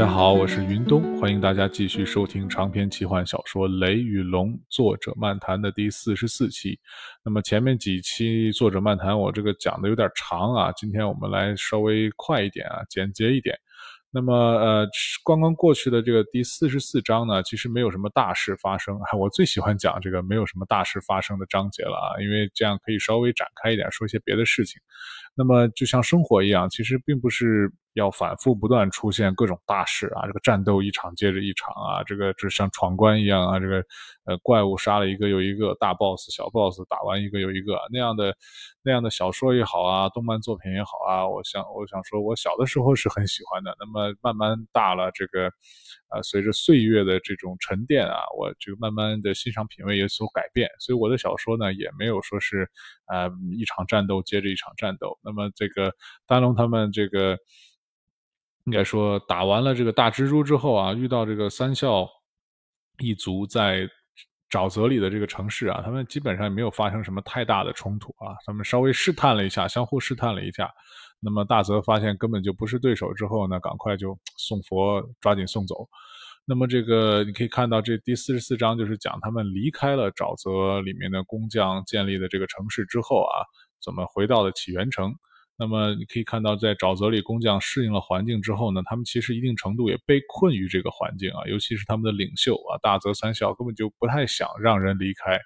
大家好，我是云东，欢迎大家继续收听长篇奇幻小说《雷与龙》作者漫谈的第四十四期。那么前面几期作者漫谈我这个讲的有点长啊，今天我们来稍微快一点啊，简洁一点。那么，呃，刚刚过去的这个第四十四章呢，其实没有什么大事发生。我最喜欢讲这个没有什么大事发生的章节了啊，因为这样可以稍微展开一点，说一些别的事情。那么，就像生活一样，其实并不是要反复不断出现各种大事啊，这个战斗一场接着一场啊，这个就像闯关一样啊，这个呃怪物杀了一个又一个，大 boss 小 boss 打完一个又一个那样的那样的小说也好啊，动漫作品也好啊，我想我想说，我小的时候是很喜欢的。那么慢慢大了，这个啊随着岁月的这种沉淀啊，我就慢慢的欣赏品味有所改变，所以我的小说呢也没有说是啊一场战斗接着一场战斗。那么这个丹龙他们这个应该说打完了这个大蜘蛛之后啊，遇到这个三笑一族在沼泽里的这个城市啊，他们基本上也没有发生什么太大的冲突啊，他们稍微试探了一下，相互试探了一下。那么大泽发现根本就不是对手之后呢，赶快就送佛，抓紧送走。那么这个你可以看到，这第四十四章就是讲他们离开了沼泽里面的工匠建立的这个城市之后啊。怎么回到了起源城？那么你可以看到，在沼泽里，工匠适应了环境之后呢，他们其实一定程度也被困于这个环境啊，尤其是他们的领袖啊，大泽三笑根本就不太想让人离开。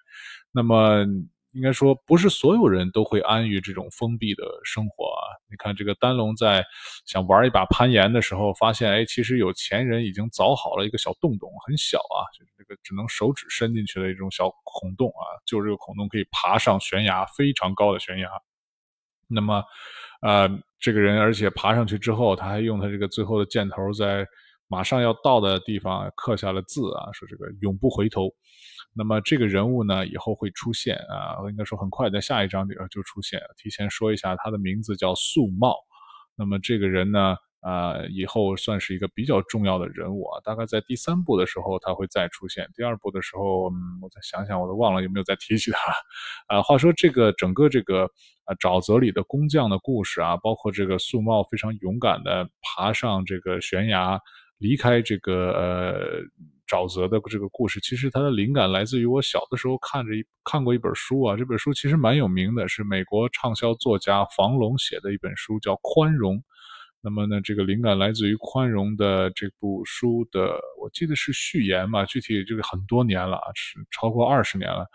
那么应该说，不是所有人都会安于这种封闭的生活啊。你看，这个丹龙在想玩一把攀岩的时候，发现哎，其实有钱人已经凿好了一个小洞洞，很小啊，就是这个只能手指伸进去的一种小孔洞啊，就这个孔洞可以爬上悬崖，非常高的悬崖。那么，呃，这个人，而且爬上去之后，他还用他这个最后的箭头，在马上要到的地方刻下了字啊，说这个永不回头。那么这个人物呢，以后会出现啊，应该说很快在下一章里边就出现。提前说一下，他的名字叫素茂。那么这个人呢？啊，以后算是一个比较重要的人物啊，大概在第三部的时候他会再出现，第二部的时候，嗯，我再想想，我都忘了有没有再提起他。啊，话说这个整个这个啊沼泽里的工匠的故事啊，包括这个素茂非常勇敢的爬上这个悬崖，离开这个呃沼泽的这个故事，其实它的灵感来自于我小的时候看着一看过一本书啊，这本书其实蛮有名的，是美国畅销作家房龙写的一本书，叫《宽容》。那么呢，这个灵感来自于宽容的这部书的，我记得是序言嘛，具体这个很多年了啊，是超过二十年了。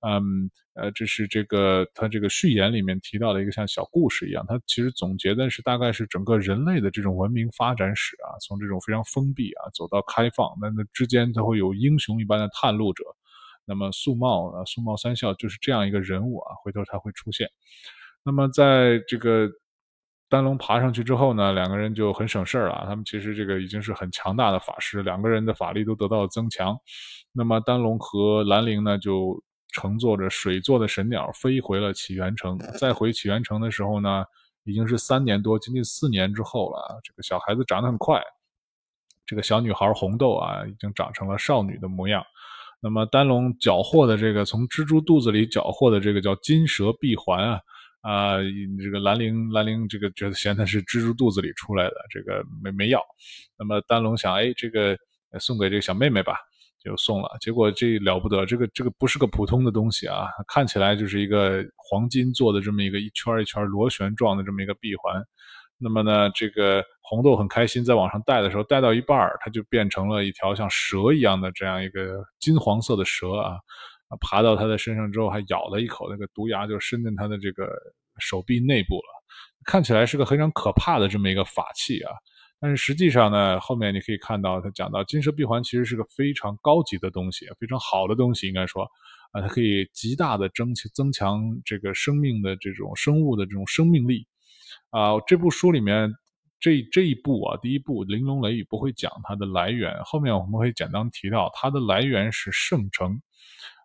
嗯，呃，这是这个他这个序言里面提到的一个像小故事一样，他其实总结的是大概是整个人类的这种文明发展史啊，从这种非常封闭啊走到开放，那那之间他会有英雄一般的探路者。那么素茂啊，素茂三笑就是这样一个人物啊，回头他会出现。那么在这个。丹龙爬上去之后呢，两个人就很省事儿了。他们其实这个已经是很强大的法师，两个人的法力都得到了增强。那么丹龙和兰陵呢，就乘坐着水做的神鸟飞回了起源城。再回起源城的时候呢，已经是三年多，接近四年之后了。这个小孩子长得很快，这个小女孩红豆啊，已经长成了少女的模样。那么丹龙缴获的这个从蜘蛛肚子里缴获的这个叫金蛇臂环啊。啊，这个兰陵，兰陵这个觉得嫌它是蜘蛛肚子里出来的，这个没没要。那么丹龙想，哎，这个送给这个小妹妹吧，就送了。结果这了不得，这个这个不是个普通的东西啊，看起来就是一个黄金做的这么一个一圈一圈螺旋状的这么一个闭环。那么呢，这个红豆很开心，在往上戴的时候，戴到一半它就变成了一条像蛇一样的这样一个金黄色的蛇。啊，爬到他的身上之后，还咬了一口，那个毒牙就伸进他的这个手臂内部了，看起来是个非常可怕的这么一个法器啊。但是实际上呢，后面你可以看到，他讲到金蛇闭环其实是个非常高级的东西，非常好的东西，应该说啊，它可以极大的增增强这个生命的这种生物的这种生命力啊。这部书里面这这一部啊，第一部《玲珑雷雨》不会讲它的来源，后面我们会简单提到它的来源是圣城。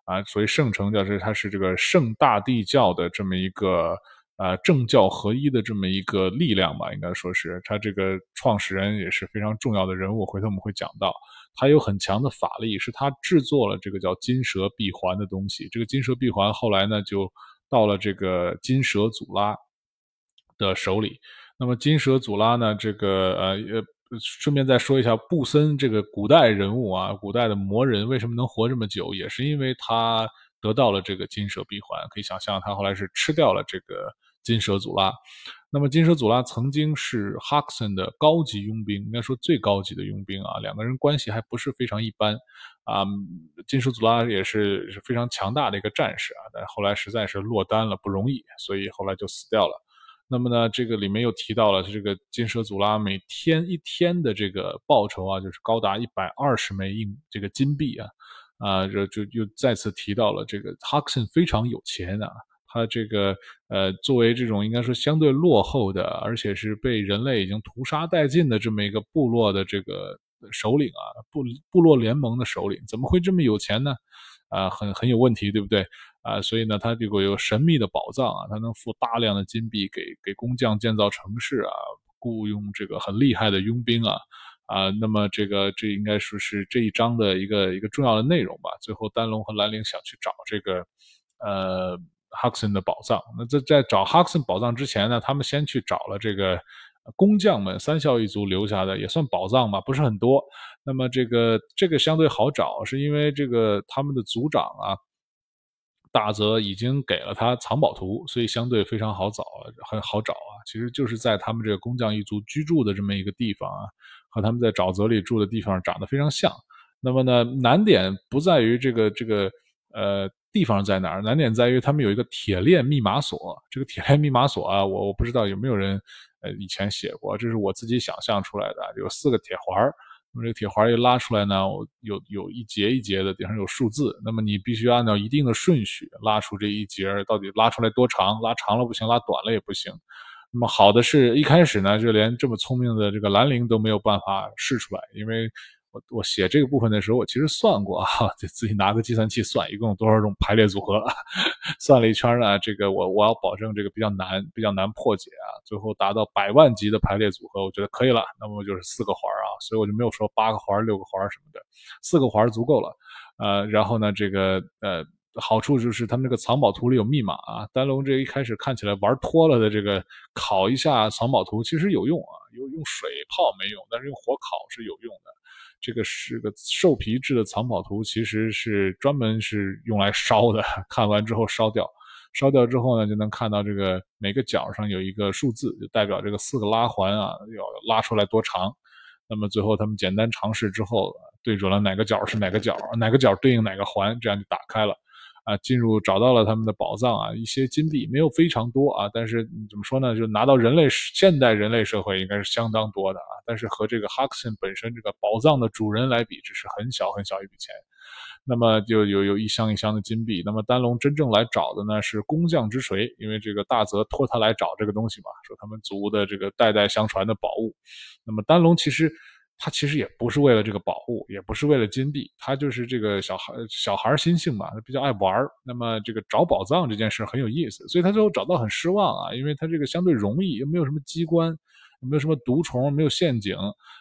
啊，所以圣城就是它是这个圣大地教的这么一个啊政教合一的这么一个力量吧，应该说是他这个创始人也是非常重要的人物。回头我们会讲到，他有很强的法力，是他制作了这个叫金蛇闭环的东西。这个金蛇闭环后来呢就到了这个金蛇祖拉的手里。那么金蛇祖拉呢，这个呃呃。顺便再说一下，布森这个古代人物啊，古代的魔人为什么能活这么久，也是因为他得到了这个金蛇闭环。可以想象，他后来是吃掉了这个金蛇祖拉。那么金蛇祖拉曾经是哈克森的高级佣兵，应该说最高级的佣兵啊，两个人关系还不是非常一般啊。金蛇祖拉也是是非常强大的一个战士啊，但后来实在是落单了，不容易，所以后来就死掉了。那么呢，这个里面又提到了这个金蛇祖拉每天一天的这个报酬啊，就是高达一百二十枚硬这个金币啊，啊，这就又再次提到了这个哈克森非常有钱啊，他这个呃作为这种应该说相对落后的，而且是被人类已经屠杀殆尽的这么一个部落的这个首领啊，部部落联盟的首领，怎么会这么有钱呢？啊，很很有问题，对不对？啊，所以呢，他这个有神秘的宝藏啊，他能付大量的金币给给工匠建造城市啊，雇佣这个很厉害的佣兵啊，啊，那么这个这应该说是这一章的一个一个重要的内容吧。最后，丹龙和兰陵想去找这个呃哈克森的宝藏。那在在找哈克森宝藏之前呢，他们先去找了这个工匠们三校一族留下的也算宝藏吧，不是很多。那么这个这个相对好找，是因为这个他们的族长啊。大泽已经给了他藏宝图，所以相对非常好找，很好找啊。其实就是在他们这个工匠一族居住的这么一个地方啊，和他们在沼泽里住的地方长得非常像。那么呢，难点不在于这个这个呃地方在哪儿，难点在于他们有一个铁链密码锁。这个铁链密码锁啊，我我不知道有没有人呃以前写过，这是我自己想象出来的，有四个铁环。那么这个铁环一拉出来呢，有有一节一节的，顶上有数字。那么你必须按照一定的顺序拉出这一节，到底拉出来多长？拉长了不行，拉短了也不行。那么好的是一开始呢，就连这么聪明的这个兰陵都没有办法试出来，因为。我我写这个部分的时候，我其实算过啊，就自己拿个计算器算，一共有多少种排列组合，算了一圈呢。这个我我要保证这个比较难，比较难破解啊，最后达到百万级的排列组合，我觉得可以了。那么就是四个环啊，所以我就没有说八个环、六个环什么的，四个环足够了。呃，然后呢，这个呃好处就是他们这个藏宝图里有密码啊。丹龙这一开始看起来玩脱了的这个烤一下藏宝图其实有用啊，用用水泡没用，但是用火烤是有用的。这个是个兽皮制的藏宝图，其实是专门是用来烧的。看完之后烧掉，烧掉之后呢，就能看到这个每个角上有一个数字，就代表这个四个拉环啊要拉出来多长。那么最后他们简单尝试之后，对准了哪个角是哪个角，哪个角对应哪个环，这样就打开了。啊，进入找到了他们的宝藏啊，一些金币没有非常多啊，但是怎么说呢？就拿到人类现代人类社会应该是相当多的啊，但是和这个哈克森本身这个宝藏的主人来比，只是很小很小一笔钱。那么就有有一箱一箱的金币。那么丹龙真正来找的呢是工匠之锤，因为这个大泽托他来找这个东西嘛，说他们族的这个代代相传的宝物。那么丹龙其实。他其实也不是为了这个宝物，也不是为了金币，他就是这个小孩小孩心性嘛，他比较爱玩那么这个找宝藏这件事很有意思，所以他最后找到很失望啊，因为他这个相对容易，又没有什么机关。没有什么毒虫，没有陷阱，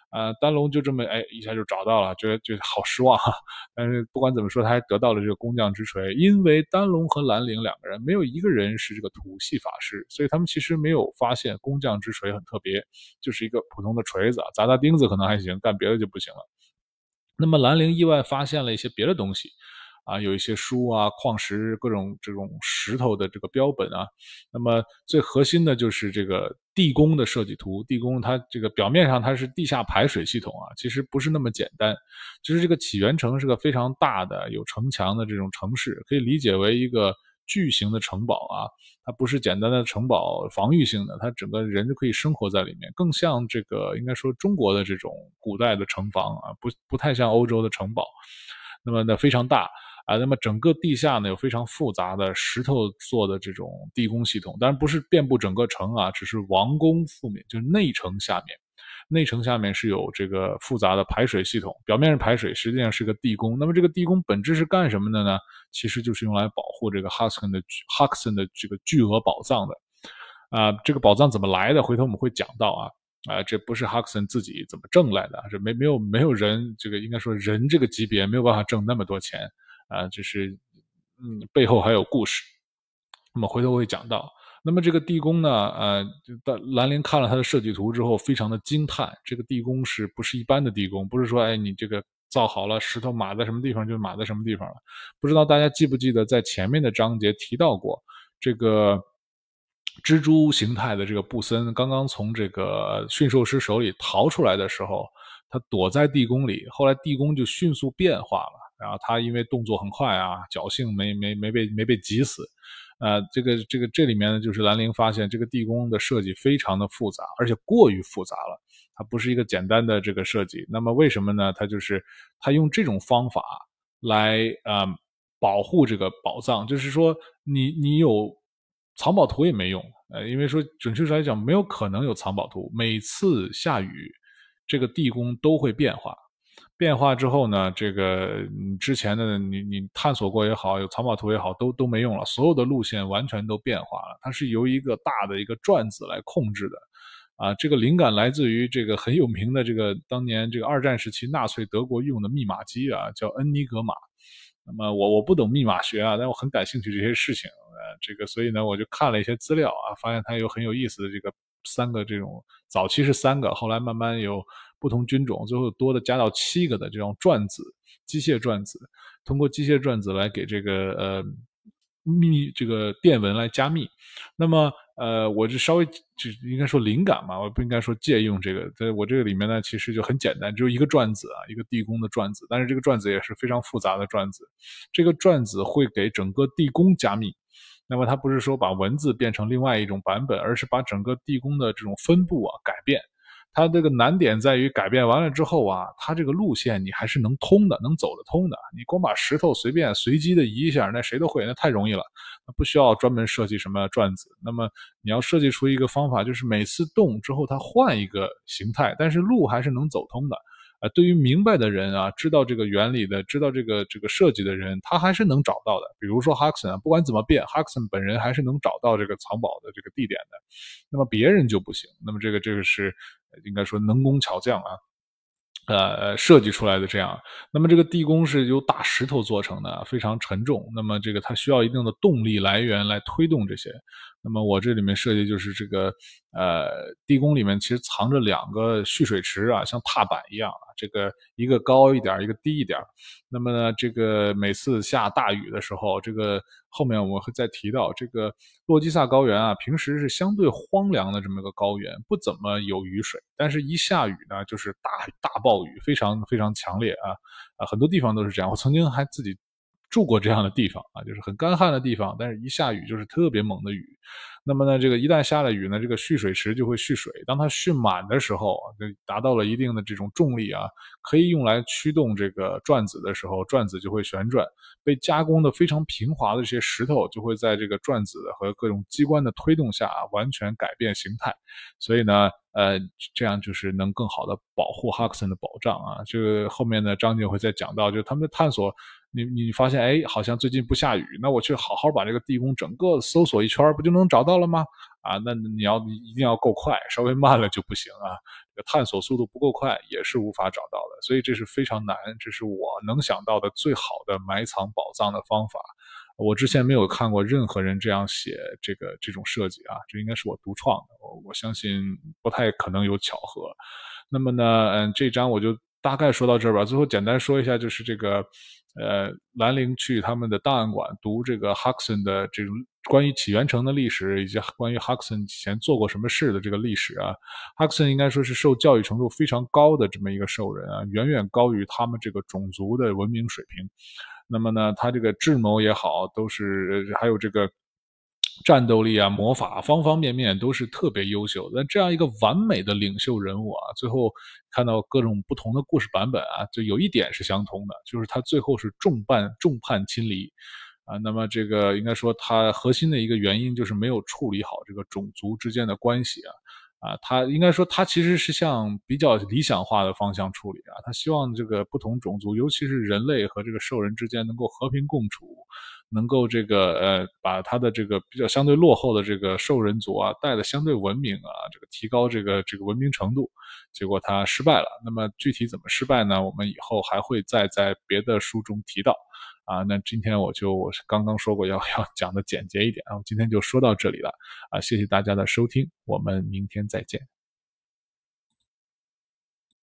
啊，丹龙就这么哎一下就找到了，觉得觉得好失望哈。但是不管怎么说，他还得到了这个工匠之锤，因为丹龙和兰陵两个人没有一个人是这个土系法师，所以他们其实没有发现工匠之锤很特别，就是一个普通的锤子，砸砸钉子可能还行，干别的就不行了。那么兰陵意外发现了一些别的东西。啊，有一些书啊、矿石、各种这种石头的这个标本啊。那么最核心的就是这个地宫的设计图。地宫它这个表面上它是地下排水系统啊，其实不是那么简单。就是这个起源城是个非常大的有城墙的这种城市，可以理解为一个巨型的城堡啊。它不是简单的城堡防御性的，它整个人就可以生活在里面，更像这个应该说中国的这种古代的城防啊，不不太像欧洲的城堡。那么呢非常大。啊，那么整个地下呢有非常复杂的石头做的这种地宫系统，当然不是遍布整个城啊，只是王宫覆面，就是内城下面，内城下面是有这个复杂的排水系统，表面是排水，实际上是个地宫。那么这个地宫本质是干什么的呢？其实就是用来保护这个哈克森的哈克森的这个巨额宝藏的。啊，这个宝藏怎么来的？回头我们会讲到啊。啊，这不是哈克森自己怎么挣来的，这没没有没有人这个应该说人这个级别没有办法挣那么多钱。啊，就是，嗯，背后还有故事。那么回头会讲到。那么这个地宫呢，呃，兰陵看了他的设计图之后，非常的惊叹，这个地宫是不是一般的地宫？不是说，哎，你这个造好了，石头码在什么地方就码在什么地方了。不知道大家记不记得，在前面的章节提到过，这个蜘蛛形态的这个布森，刚刚从这个驯兽师手里逃出来的时候，他躲在地宫里，后来地宫就迅速变化了，然后他因为动作很快啊，侥幸没没没被没被挤死。呃，这个这个这里面呢，就是兰陵发现这个地宫的设计非常的复杂，而且过于复杂了，它不是一个简单的这个设计。那么为什么呢？它就是他用这种方法来呃保护这个宝藏，就是说你你有藏宝图也没用，呃，因为说准确来讲没有可能有藏宝图，每次下雨，这个地宫都会变化。变化之后呢，这个你之前的你你探索过也好，有藏宝图也好，都都没用了，所有的路线完全都变化了。它是由一个大的一个转子来控制的，啊，这个灵感来自于这个很有名的这个当年这个二战时期纳粹德国用的密码机啊，叫恩尼格玛。那么我我不懂密码学啊，但我很感兴趣这些事情，呃，这个所以呢，我就看了一些资料啊，发现它有很有意思的这个三个这种，早期是三个，后来慢慢有。不同菌种最后多的加到七个的这种转子，机械转子，通过机械转子来给这个呃密这个电文来加密。那么呃，我就稍微就应该说灵感嘛，我不应该说借用这个。在我这个里面呢，其实就很简单，只有一个转子啊，一个地宫的转子，但是这个转子也是非常复杂的转子。这个转子会给整个地宫加密。那么它不是说把文字变成另外一种版本，而是把整个地宫的这种分布啊改变。它这个难点在于改变完了之后啊，它这个路线你还是能通的，能走得通的。你光把石头随便随机的移一下，那谁都会，那太容易了，不需要专门设计什么转子。那么你要设计出一个方法，就是每次动之后它换一个形态，但是路还是能走通的。啊，对于明白的人啊，知道这个原理的，知道这个这个设计的人，他还是能找到的。比如说哈克森啊，不管怎么变，哈克森本人还是能找到这个藏宝的这个地点的。那么别人就不行。那么这个这个是应该说能工巧匠啊。呃，设计出来的这样，那么这个地宫是由大石头做成的，非常沉重。那么这个它需要一定的动力来源来推动这些。那么我这里面设计就是这个，呃，地宫里面其实藏着两个蓄水池啊，像踏板一样啊，这个一个高一点，一个低一点。那么呢，这个每次下大雨的时候，这个。后面我会再提到这个洛基萨高原啊，平时是相对荒凉的这么一个高原，不怎么有雨水，但是一下雨呢，就是大大暴雨，非常非常强烈啊啊，很多地方都是这样。我曾经还自己。住过这样的地方啊，就是很干旱的地方，但是一下雨就是特别猛的雨。那么呢，这个一旦下了雨呢，这个蓄水池就会蓄水。当它蓄满的时候，就达到了一定的这种重力啊，可以用来驱动这个转子的时候，转子就会旋转。被加工的非常平滑的这些石头，就会在这个转子和各种机关的推动下完全改变形态。所以呢，呃，这样就是能更好的保护哈克森的宝藏啊。这个后面的章节会再讲到，就他们的探索。你你发现哎，好像最近不下雨，那我去好好把这个地宫整个搜索一圈，不就能找到到了吗？啊，那你要一定要够快，稍微慢了就不行啊。探索速度不够快，也是无法找到的。所以这是非常难，这是我能想到的最好的埋藏宝藏的方法。我之前没有看过任何人这样写这个这种设计啊，这应该是我独创的。我我相信不太可能有巧合。那么呢，嗯，这张我就大概说到这儿吧。最后简单说一下，就是这个。呃，兰陵去他们的档案馆读这个哈克森的这种关于起源城的历史，以及关于哈克森以前做过什么事的这个历史啊。哈克森应该说是受教育程度非常高的这么一个兽人啊，远远高于他们这个种族的文明水平。那么呢，他这个智谋也好，都是还有这个。战斗力啊，魔法方方面面都是特别优秀。那这样一个完美的领袖人物啊，最后看到各种不同的故事版本啊，就有一点是相通的，就是他最后是众叛众叛亲离啊。那么这个应该说他核心的一个原因就是没有处理好这个种族之间的关系啊。啊，他应该说他其实是向比较理想化的方向处理啊。他希望这个不同种族，尤其是人类和这个兽人之间能够和平共处。能够这个呃，把他的这个比较相对落后的这个兽人族啊带的相对文明啊，这个提高这个这个文明程度，结果他失败了。那么具体怎么失败呢？我们以后还会再在别的书中提到。啊。那今天我就我刚刚说过要要讲的简洁一点啊，我今天就说到这里了啊，谢谢大家的收听，我们明天再见。